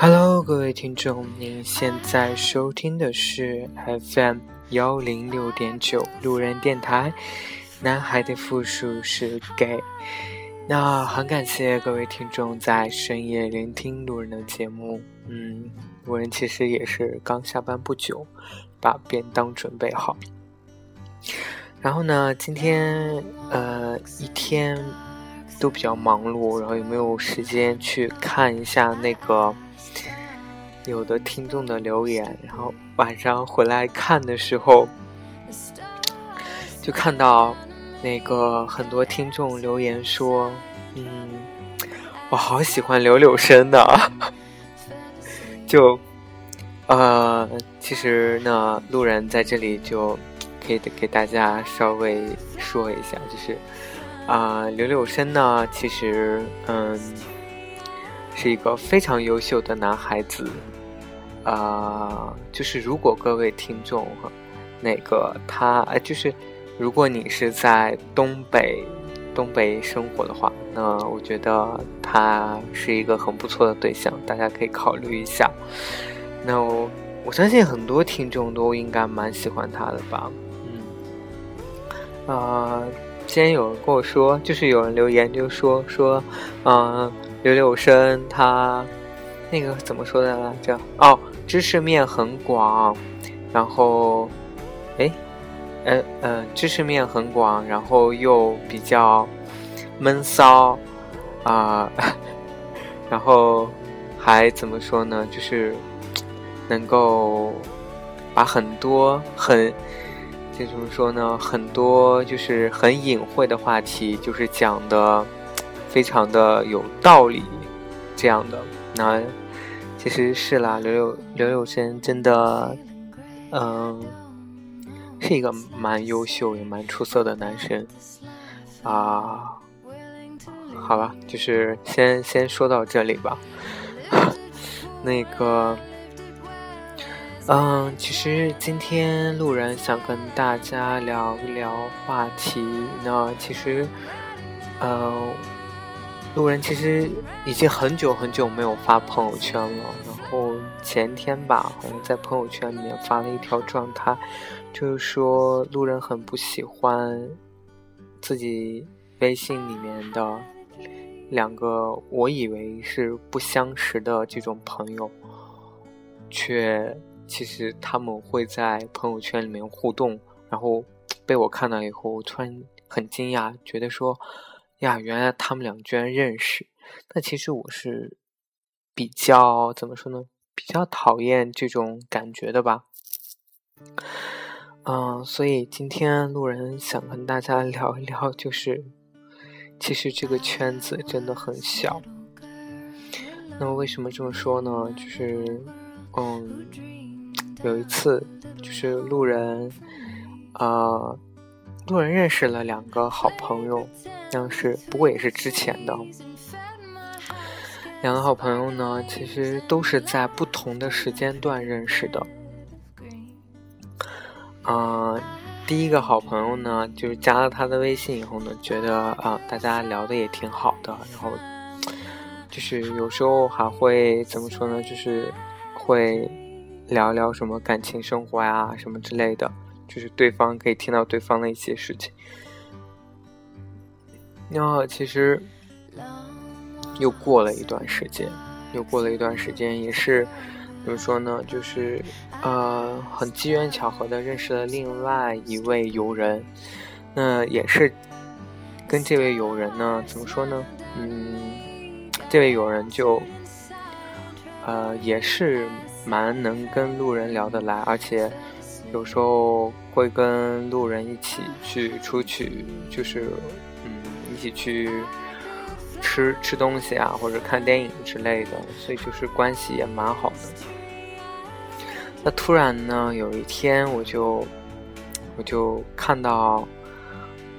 Hello，各位听众，您现在收听的是 FM 幺零六点九路人电台。男孩的复数是 gay。那很感谢各位听众在深夜聆听路人的节目。嗯，路人其实也是刚下班不久，把便当准备好。然后呢，今天呃一天都比较忙碌，然后也没有时间去看一下那个有的听众的留言？然后晚上回来看的时候，就看到。那个很多听众留言说：“嗯，我好喜欢柳柳生的。”就呃，其实呢，路人在这里就可以给大家稍微说一下，就是啊，柳柳生呢，其实嗯，是一个非常优秀的男孩子啊。就是如果各位听众那个他就是。如果你是在东北，东北生活的话，那我觉得他是一个很不错的对象，大家可以考虑一下。那我我相信很多听众都应该蛮喜欢他的吧，嗯，啊，今天有人跟我说，就是有人留言就说说，嗯，柳柳生他那个怎么说的来着？哦，知识面很广，然后，哎。呃呃，知识面很广，然后又比较闷骚啊，然后还怎么说呢？就是能够把很多很这怎么说呢？很多就是很隐晦的话题，就是讲的非常的有道理这样的。那其实是啦，刘柳刘柳生真的，嗯。是一个蛮优秀也蛮出色的男生，啊，好吧，就是先先说到这里吧。那个，嗯，其实今天路人想跟大家聊一聊话题。那其实，呃，路人其实已经很久很久没有发朋友圈了。然后前天吧，好像在朋友圈里面发了一条状态。就是说，路人很不喜欢自己微信里面的两个我以为是不相识的这种朋友，却其实他们会在朋友圈里面互动，然后被我看到以后，突然很惊讶，觉得说呀，原来他们俩居然认识。那其实我是比较怎么说呢？比较讨厌这种感觉的吧。嗯，所以今天路人想跟大家聊一聊，就是其实这个圈子真的很小。那么为什么这么说呢？就是嗯，有一次就是路人啊，多人认识了两个好朋友，但是不过也是之前的两个好朋友呢，其实都是在不同的时间段认识的。嗯，第一个好朋友呢，就是加了他的微信以后呢，觉得啊，大家聊的也挺好的，然后就是有时候还会怎么说呢，就是会聊聊什么感情生活呀，什么之类的，就是对方可以听到对方的一些事情。那其实又过了一段时间，又过了一段时间，也是。怎么说呢？就是，呃，很机缘巧合的认识了另外一位友人，那也是跟这位友人呢，怎么说呢？嗯，这位友人就，呃，也是蛮能跟路人聊得来，而且有时候会跟路人一起去出去，就是，嗯，一起去。吃吃东西啊，或者看电影之类的，所以就是关系也蛮好的。那突然呢，有一天我就我就看到，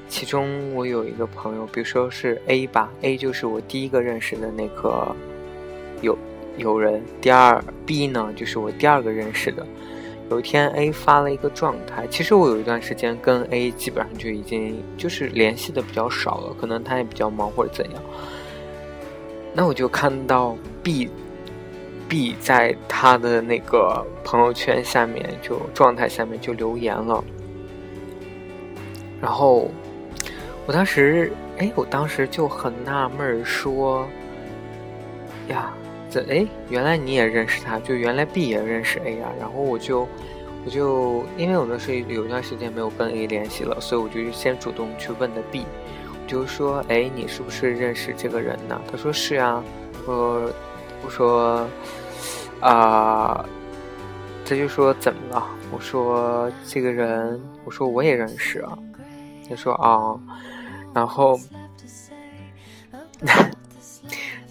其中我有一个朋友，比如说是 A 吧，A 就是我第一个认识的那个友友人，第二 B 呢就是我第二个认识的。有一天 A 发了一个状态，其实我有一段时间跟 A 基本上就已经就是联系的比较少了，可能他也比较忙或者怎样。那我就看到 B B 在他的那个朋友圈下面就状态下面就留言了，然后我当时哎，我当时就很纳闷，说呀。这哎，原来你也认识他，就原来 B 也认识 A 啊。然后我就，我就因为我那时候有一段时间没有跟 A 联系了，所以我就先主动去问的 B，我就说，哎，你是不是认识这个人呢？他说是啊。我我说啊，他就说怎么了？我说这个人，我说我也认识啊。他说啊，然后。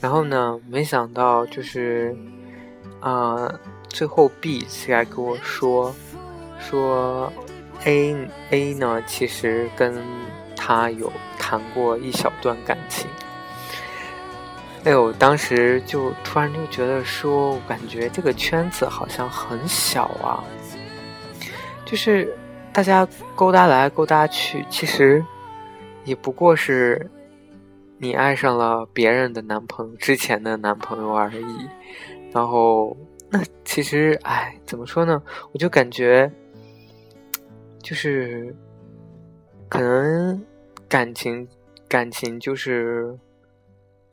然后呢？没想到就是，啊，最后 B 起来跟我说，说 A A 呢，其实跟他有谈过一小段感情。哎呦，当时就突然就觉得说，我感觉这个圈子好像很小啊，就是大家勾搭来勾搭去，其实也不过是。你爱上了别人的男朋友之前的男朋友而已，然后那其实哎，怎么说呢？我就感觉，就是可能感情感情就是，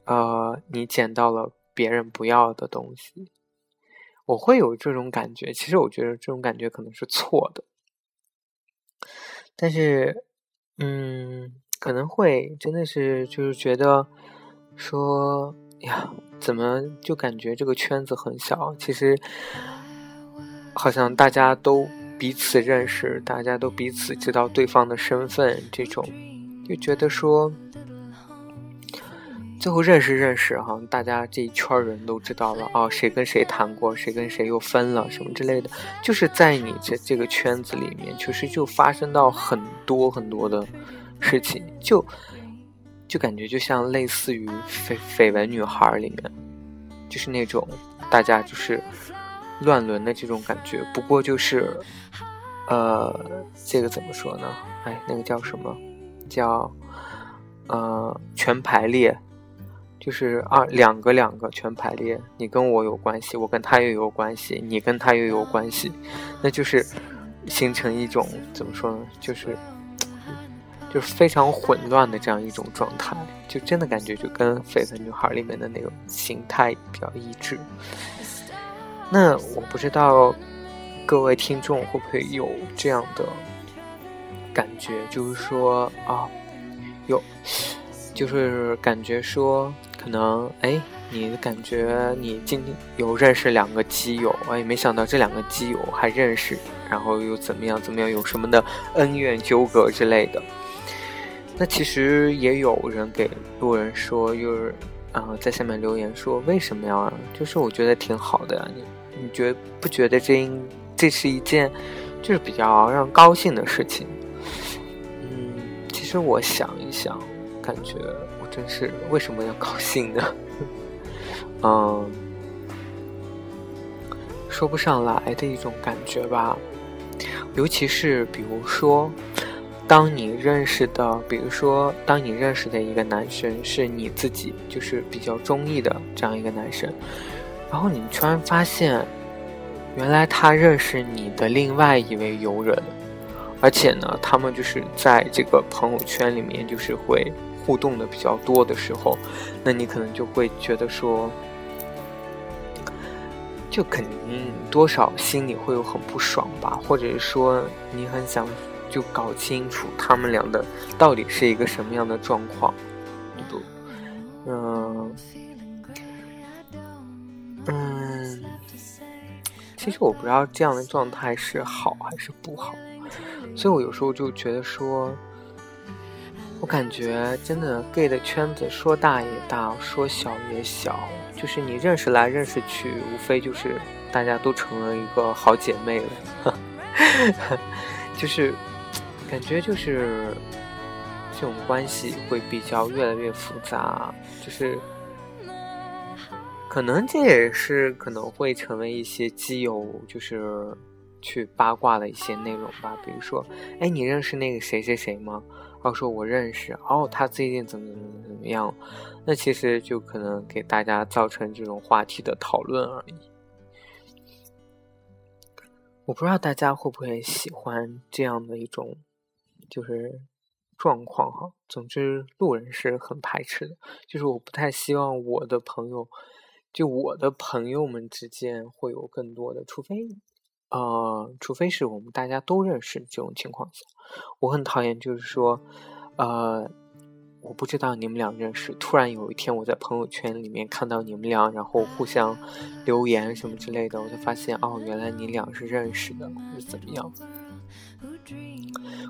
呃，你捡到了别人不要的东西，我会有这种感觉。其实我觉得这种感觉可能是错的，但是，嗯。可能会真的是就是觉得说呀，怎么就感觉这个圈子很小？其实好像大家都彼此认识，大家都彼此知道对方的身份，这种就觉得说最后认识认识哈，大家这一圈人都知道了哦，谁跟谁谈过，谁跟谁又分了什么之类的，就是在你这这个圈子里面，确实就发生到很多很多的。事情就就感觉就像类似于绯绯闻女孩里面，就是那种大家就是乱伦的这种感觉。不过就是呃，这个怎么说呢？哎，那个叫什么？叫呃全排列，就是二两个两个全排列。你跟我有关系，我跟他又有关系，你跟他又有关系，那就是形成一种怎么说呢？就是。就是非常混乱的这样一种状态，就真的感觉就跟《绯闻女孩》里面的那种形态比较一致。那我不知道各位听众会不会有这样的感觉，就是说啊，有，就是感觉说可能哎，你感觉你今天有认识两个基友，哎，没想到这两个基友还认识，然后又怎么样怎么样，有什么的恩怨纠葛之类的。那其实也有人给路人说，就是，啊，在下面留言说为什么呀？就是我觉得挺好的呀，你你觉不觉得这应这是一件就是比较让高兴的事情？嗯，其实我想一想，感觉我真是为什么要高兴呢？嗯，说不上来的一种感觉吧，尤其是比如说。当你认识的，比如说，当你认识的一个男生是你自己就是比较中意的这样一个男生，然后你突然发现，原来他认识你的另外一位友人，而且呢，他们就是在这个朋友圈里面就是会互动的比较多的时候，那你可能就会觉得说，就肯定多少心里会有很不爽吧，或者是说你很想。就搞清楚他们俩的到底是一个什么样的状况，不？嗯嗯，其实我不知道这样的状态是好还是不好，所以我有时候就觉得说，我感觉真的 gay 的圈子说大也大，说小也小，就是你认识来认识去，无非就是大家都成了一个好姐妹了，就是。感觉就是这种关系会比较越来越复杂，就是可能这也是可能会成为一些基友就是去八卦的一些内容吧。比如说，哎，你认识那个谁谁谁吗？然后说我认识，哦，他最近怎么怎么怎么样？那其实就可能给大家造成这种话题的讨论而已。我不知道大家会不会喜欢这样的一种就是状况哈。总之，路人是很排斥的，就是我不太希望我的朋友。就我的朋友们之间会有更多的，除非，呃，除非是我们大家都认识这种情况下，我很讨厌，就是说，呃，我不知道你们俩认识，突然有一天我在朋友圈里面看到你们俩，然后互相留言什么之类的，我就发现哦，原来你俩是认识的，或者怎么样，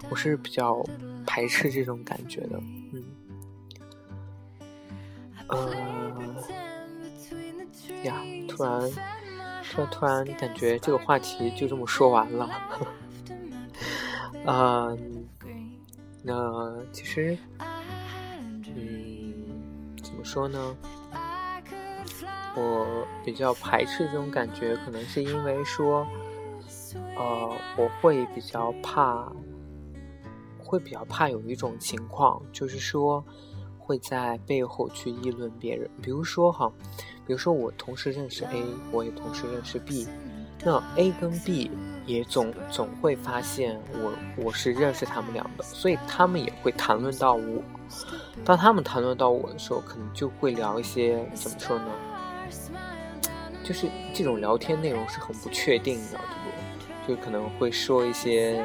我是比较排斥这种感觉的，嗯，呃。呀，突然，突然，突然感觉这个话题就这么说完了。嗯，那其实，嗯，怎么说呢？我比较排斥这种感觉，可能是因为说，呃，我会比较怕，会比较怕有一种情况，就是说。会在背后去议论别人，比如说哈，比如说我同时认识 A，我也同时认识 B，那 A 跟 B 也总总会发现我我是认识他们俩的，所以他们也会谈论到我。当他们谈论到我的时候，可能就会聊一些怎么说呢？就是这种聊天内容是很不确定的，对不？就可能会说一些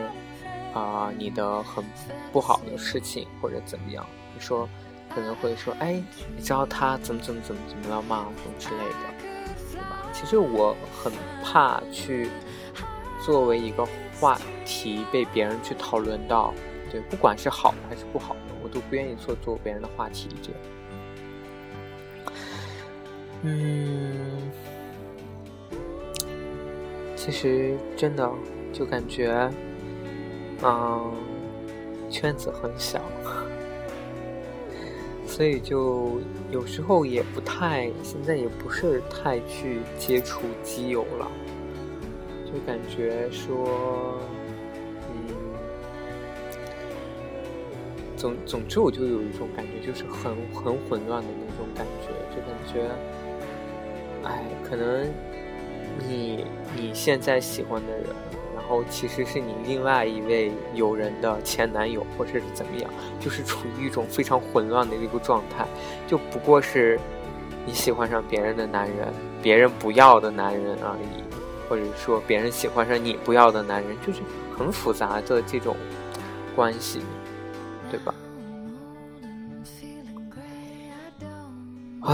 啊你的很不好的事情或者怎么样，你说。可能会说，哎，你知道他怎么怎么怎么怎么了吗？什么之类的，对吧？其实我很怕去作为一个话题被别人去讨论到，对，不管是好的还是不好的，我都不愿意做做别人的话题这样。嗯，其实真的就感觉，嗯，圈子很小。所以就有时候也不太，现在也不是太去接触基友了，就感觉说，嗯，总总之我就有一种感觉，就是很很混乱的那种感觉，就感觉，哎，可能你你现在喜欢的人。然后其实是你另外一位友人的前男友，或者是怎么样，就是处于一种非常混乱的一个状态，就不过是你喜欢上别人的男人，别人不要的男人而已，或者说别人喜欢上你不要的男人，就是很复杂的这种关系，对吧？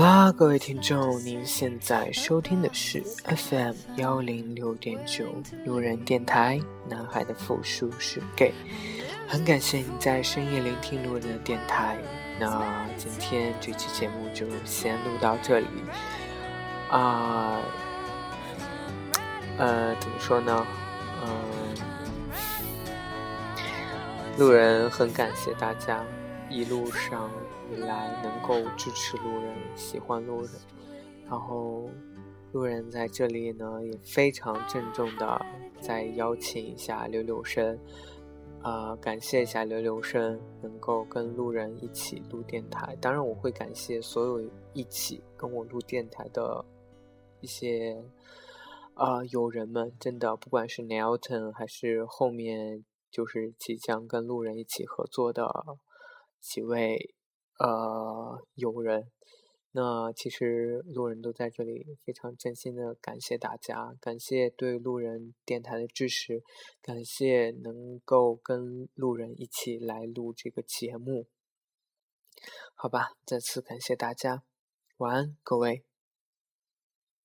啦，各位听众，您现在收听的是 FM 幺零六点九路人电台。男孩的复数是 gay，很感谢你在深夜聆听路人的电台。那今天这期节目就先录到这里。啊，呃，怎么说呢？嗯，路人很感谢大家一路上以。来能够支持路人，喜欢路人，然后路人在这里呢也非常郑重的再邀请一下柳柳生，啊，感谢一下柳柳生能够跟路人一起录电台。当然，我会感谢所有一起跟我录电台的一些啊友人们，真的，不管是 Nelton 还是后面就是即将跟路人一起合作的几位。呃，友人，那其实路人都在这里，非常真心的感谢大家，感谢对路人电台的支持，感谢能够跟路人一起来录这个节目。好吧，再次感谢大家，晚安，各位。